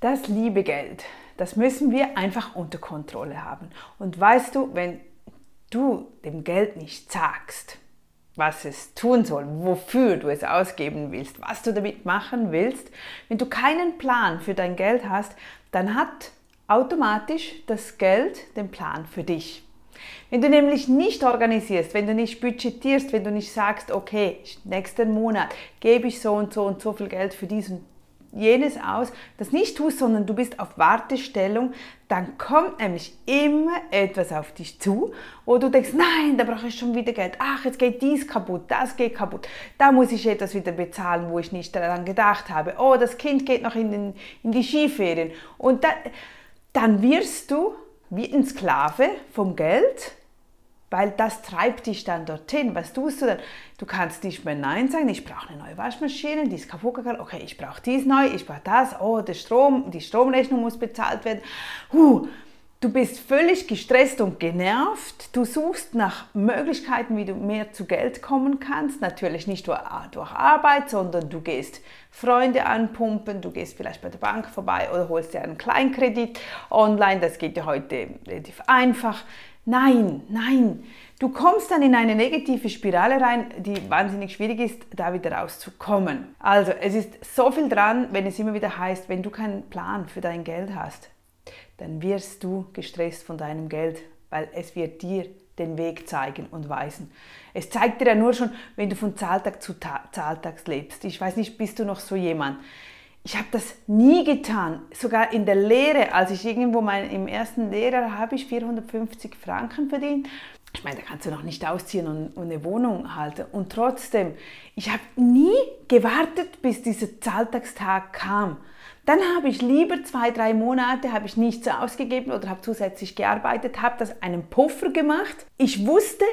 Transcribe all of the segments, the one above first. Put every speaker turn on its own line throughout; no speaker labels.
Das liebe Geld, das müssen wir einfach unter Kontrolle haben. Und weißt du, wenn du dem Geld nicht sagst, was es tun soll, wofür du es ausgeben willst, was du damit machen willst, wenn du keinen Plan für dein Geld hast, dann hat automatisch das Geld den Plan für dich. Wenn du nämlich nicht organisierst, wenn du nicht budgetierst, wenn du nicht sagst, okay, nächsten Monat gebe ich so und so und so viel Geld für diesen jenes aus, das nicht tust, sondern du bist auf Wartestellung, dann kommt nämlich immer etwas auf dich zu, wo du denkst, nein, da brauche ich schon wieder Geld. Ach, jetzt geht dies kaputt, das geht kaputt. Da muss ich etwas wieder bezahlen, wo ich nicht daran gedacht habe. Oh, das Kind geht noch in, den, in die Skiferien. Und da, dann wirst du wie ein Sklave vom Geld weil das treibt dich dann dorthin. Was tust du dann? Du kannst nicht mehr Nein sagen, ich brauche eine neue Waschmaschine, die ist kaputt gegangen, okay, ich brauche dies neu, ich brauche das, oh, der Strom, die Stromrechnung muss bezahlt werden. Huh, du bist völlig gestresst und genervt, du suchst nach Möglichkeiten, wie du mehr zu Geld kommen kannst, natürlich nicht nur durch Arbeit, sondern du gehst Freunde anpumpen, du gehst vielleicht bei der Bank vorbei oder holst dir einen Kleinkredit online, das geht ja heute relativ einfach. Nein, nein. Du kommst dann in eine negative Spirale rein, die wahnsinnig schwierig ist, da wieder rauszukommen. Also, es ist so viel dran, wenn es immer wieder heißt, wenn du keinen Plan für dein Geld hast, dann wirst du gestresst von deinem Geld, weil es wird dir den Weg zeigen und weisen. Es zeigt dir ja nur schon, wenn du von Zahltag zu Ta Zahltag lebst. Ich weiß nicht, bist du noch so jemand? Ich habe das nie getan, sogar in der Lehre, als ich irgendwo mein, im ersten Lehrer habe ich 450 Franken verdient. Ich meine, da kannst du noch nicht ausziehen und, und eine Wohnung halten. Und trotzdem, ich habe nie gewartet, bis dieser Zahltagstag kam. Dann habe ich lieber zwei, drei Monate habe ich nichts ausgegeben oder habe zusätzlich gearbeitet, habe das einen Puffer gemacht. Ich wusste,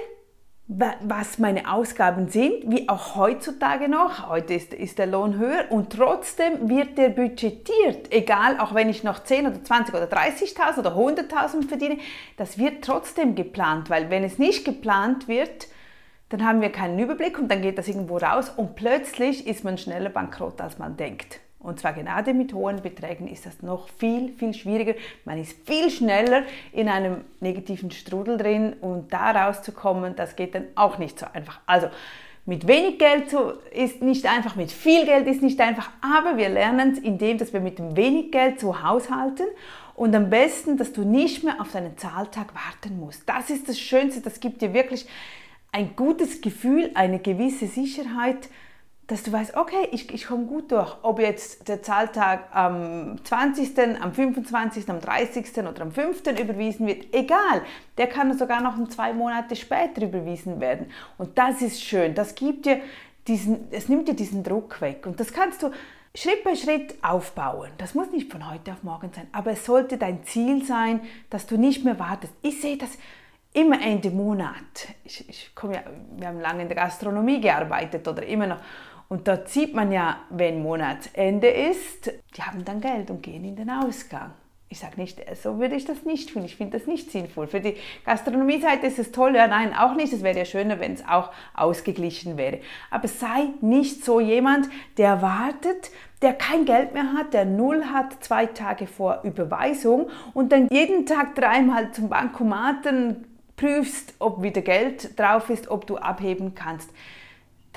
was meine Ausgaben sind, wie auch heutzutage noch. Heute ist, ist, der Lohn höher und trotzdem wird der budgetiert. Egal, auch wenn ich noch 10 oder 20 oder 30.000 oder 100.000 verdiene, das wird trotzdem geplant, weil wenn es nicht geplant wird, dann haben wir keinen Überblick und dann geht das irgendwo raus und plötzlich ist man schneller bankrott, als man denkt. Und zwar gerade mit hohen Beträgen ist das noch viel, viel schwieriger. Man ist viel schneller in einem negativen Strudel drin und da rauszukommen, das geht dann auch nicht so einfach. Also mit wenig Geld ist nicht einfach, mit viel Geld ist nicht einfach, aber wir lernen es, indem dass wir mit dem wenig Geld so haushalten und am besten, dass du nicht mehr auf deinen Zahltag warten musst. Das ist das Schönste, das gibt dir wirklich ein gutes Gefühl, eine gewisse Sicherheit, dass du weißt, okay, ich, ich komme gut durch. Ob jetzt der Zahltag am 20., am 25., am 30. oder am 5. überwiesen wird, egal. Der kann sogar noch zwei Monate später überwiesen werden. Und das ist schön. Das gibt dir diesen, es nimmt dir diesen Druck weg. Und das kannst du Schritt bei Schritt aufbauen. Das muss nicht von heute auf morgen sein, aber es sollte dein Ziel sein, dass du nicht mehr wartest. Ich sehe das immer Ende Monat. Ich, ich komme ja, wir haben lange in der Gastronomie gearbeitet oder immer noch. Und dort sieht man ja, wenn Monatsende ist, die haben dann Geld und gehen in den Ausgang. Ich sage nicht, so würde ich das nicht tun. Ich finde das nicht sinnvoll. Für die Gastronomie-Seite ist es toll, ja, nein, auch nicht. Es wäre ja schöner, wenn es auch ausgeglichen wäre. Aber sei nicht so jemand, der wartet, der kein Geld mehr hat, der null hat, zwei Tage vor Überweisung und dann jeden Tag dreimal zum Bankomaten prüfst, ob wieder Geld drauf ist, ob du abheben kannst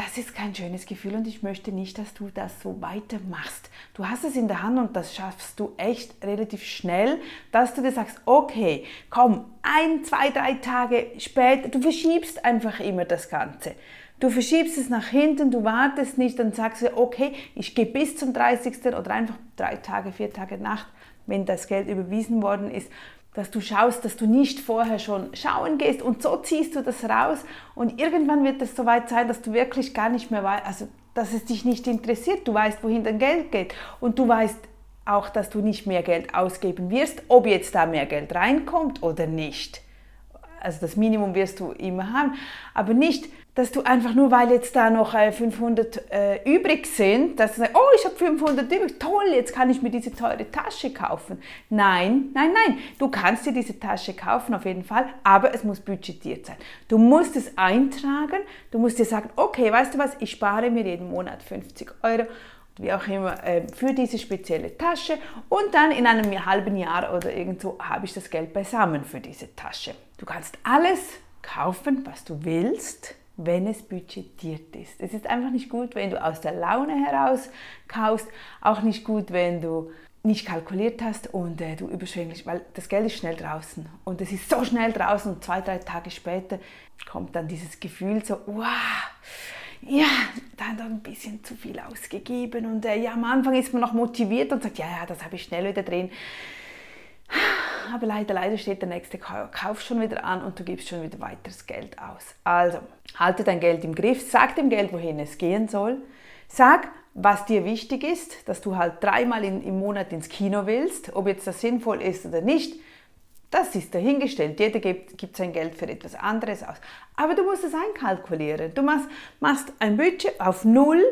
das ist kein schönes Gefühl und ich möchte nicht, dass du das so weitermachst. Du hast es in der Hand und das schaffst du echt relativ schnell, dass du dir sagst, okay, komm, ein, zwei, drei Tage später, du verschiebst einfach immer das Ganze. Du verschiebst es nach hinten, du wartest nicht, dann sagst du, okay, ich gehe bis zum 30. oder einfach drei Tage, vier Tage Nacht, wenn das Geld überwiesen worden ist, dass du schaust, dass du nicht vorher schon schauen gehst und so ziehst du das raus und irgendwann wird es soweit sein, dass du wirklich gar nicht mehr weißt, also dass es dich nicht interessiert, du weißt, wohin dein Geld geht und du weißt auch, dass du nicht mehr Geld ausgeben wirst, ob jetzt da mehr Geld reinkommt oder nicht. Also das Minimum wirst du immer haben, aber nicht, dass du einfach nur, weil jetzt da noch 500 äh, äh, übrig sind, dass du sagst, oh, ich habe 500 übrig, toll, jetzt kann ich mir diese teure Tasche kaufen. Nein, nein, nein, du kannst dir diese Tasche kaufen auf jeden Fall, aber es muss budgetiert sein. Du musst es eintragen, du musst dir sagen, okay, weißt du was, ich spare mir jeden Monat 50 Euro wie auch immer, äh, für diese spezielle Tasche und dann in einem halben Jahr oder irgendwo habe ich das Geld beisammen für diese Tasche. Du kannst alles kaufen, was du willst, wenn es budgetiert ist. Es ist einfach nicht gut, wenn du aus der Laune heraus kaufst, auch nicht gut, wenn du nicht kalkuliert hast und äh, du überschwänglich, weil das Geld ist schnell draußen und es ist so schnell draußen und zwei, drei Tage später kommt dann dieses Gefühl so, wow, ja, da hat ein bisschen zu viel ausgegeben und äh, ja, am Anfang ist man noch motiviert und sagt, ja, ja, das habe ich schnell wieder drin. Aber leider, leider steht der nächste Kauf schon wieder an und du gibst schon wieder weiteres Geld aus. Also, halte dein Geld im Griff, sag dem Geld, wohin es gehen soll. Sag, was dir wichtig ist, dass du halt dreimal in, im Monat ins Kino willst, ob jetzt das sinnvoll ist oder nicht. Das ist dahingestellt. Jeder gibt, gibt sein Geld für etwas anderes aus. Aber du musst es einkalkulieren. Du machst, machst ein Budget auf Null,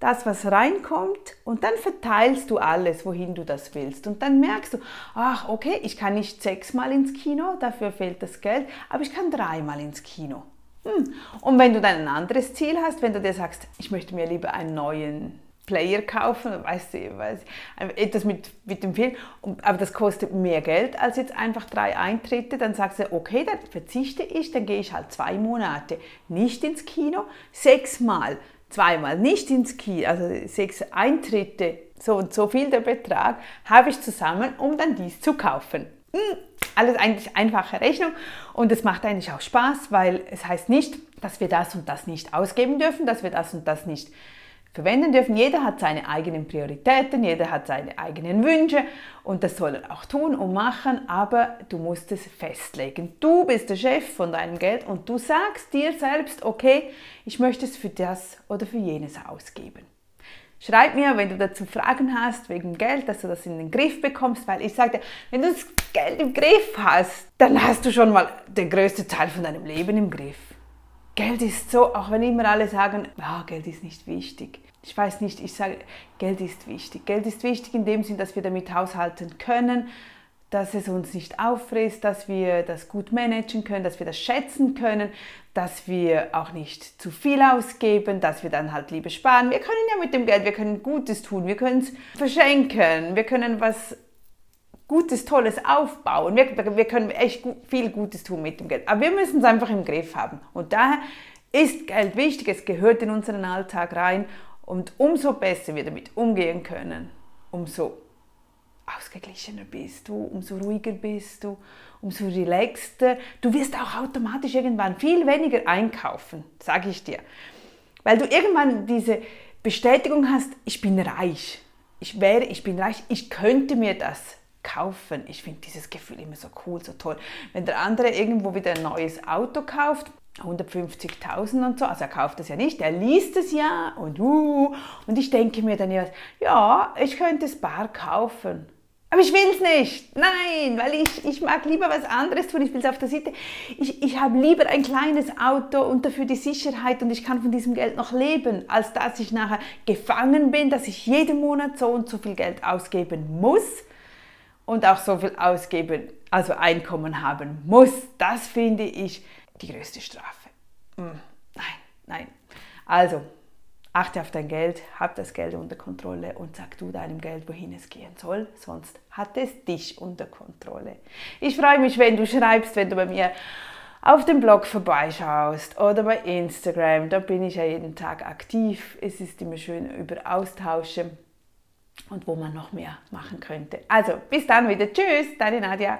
das, was reinkommt, und dann verteilst du alles, wohin du das willst. Und dann merkst du, ach, okay, ich kann nicht sechsmal ins Kino, dafür fehlt das Geld, aber ich kann dreimal ins Kino. Hm. Und wenn du dann ein anderes Ziel hast, wenn du dir sagst, ich möchte mir lieber einen neuen Player kaufen, weißt du, weiß, etwas mit, mit dem Film, aber das kostet mehr Geld als jetzt einfach drei Eintritte, dann sagst du, okay, dann verzichte ich, dann gehe ich halt zwei Monate nicht ins Kino, sechsmal, zweimal nicht ins Kino, also sechs Eintritte, so und so viel der Betrag, habe ich zusammen, um dann dies zu kaufen. Hm, alles eigentlich einfache Rechnung. Und es macht eigentlich auch Spaß, weil es heißt nicht, dass wir das und das nicht ausgeben dürfen, dass wir das und das nicht verwenden dürfen. Jeder hat seine eigenen Prioritäten, jeder hat seine eigenen Wünsche und das soll er auch tun und machen, aber du musst es festlegen. Du bist der Chef von deinem Geld und du sagst dir selbst, okay, ich möchte es für das oder für jenes ausgeben. Schreib mir, wenn du dazu Fragen hast wegen Geld, dass du das in den Griff bekommst, weil ich dir, wenn du das Geld im Griff hast, dann hast du schon mal den größten Teil von deinem Leben im Griff. Geld ist so, auch wenn immer alle sagen, ja, Geld ist nicht wichtig. Ich weiß nicht, ich sage, Geld ist wichtig. Geld ist wichtig in dem Sinn, dass wir damit haushalten können, dass es uns nicht auffrisst, dass wir das gut managen können, dass wir das schätzen können, dass wir auch nicht zu viel ausgeben, dass wir dann halt lieber sparen. Wir können ja mit dem Geld, wir können Gutes tun, wir können es verschenken, wir können was Gutes, Tolles aufbauen. Wir, wir können echt gut, viel Gutes tun mit dem Geld. Aber wir müssen es einfach im Griff haben. Und daher ist Geld wichtig, es gehört in unseren Alltag rein. Und umso besser wir damit umgehen können, umso ausgeglichener bist du, umso ruhiger bist du, umso relaxter. Du wirst auch automatisch irgendwann viel weniger einkaufen, sage ich dir. Weil du irgendwann diese Bestätigung hast, ich bin reich. Ich wäre, ich bin reich, ich könnte mir das kaufen. Ich finde dieses Gefühl immer so cool, so toll. Wenn der andere irgendwo wieder ein neues Auto kauft, 150.000 und so, also er kauft es ja nicht, er liest es ja und uh, und ich denke mir dann ja, ja, ich könnte es bar kaufen. Aber ich will es nicht. Nein, weil ich, ich mag lieber was anderes tun. Ich will es auf der Seite. Ich, ich habe lieber ein kleines Auto und dafür die Sicherheit und ich kann von diesem Geld noch leben, als dass ich nachher gefangen bin, dass ich jeden Monat so und so viel Geld ausgeben muss und auch so viel ausgeben, also Einkommen haben muss, das finde ich die größte Strafe. Hm, nein, nein. Also, achte auf dein Geld, hab das Geld unter Kontrolle und sag du deinem Geld, wohin es gehen soll, sonst hat es dich unter Kontrolle. Ich freue mich, wenn du schreibst, wenn du bei mir auf dem Blog vorbeischaust oder bei Instagram, da bin ich ja jeden Tag aktiv. Es ist immer schön über Austausche und wo man noch mehr machen könnte. Also bis dann wieder. Tschüss, deine Nadja.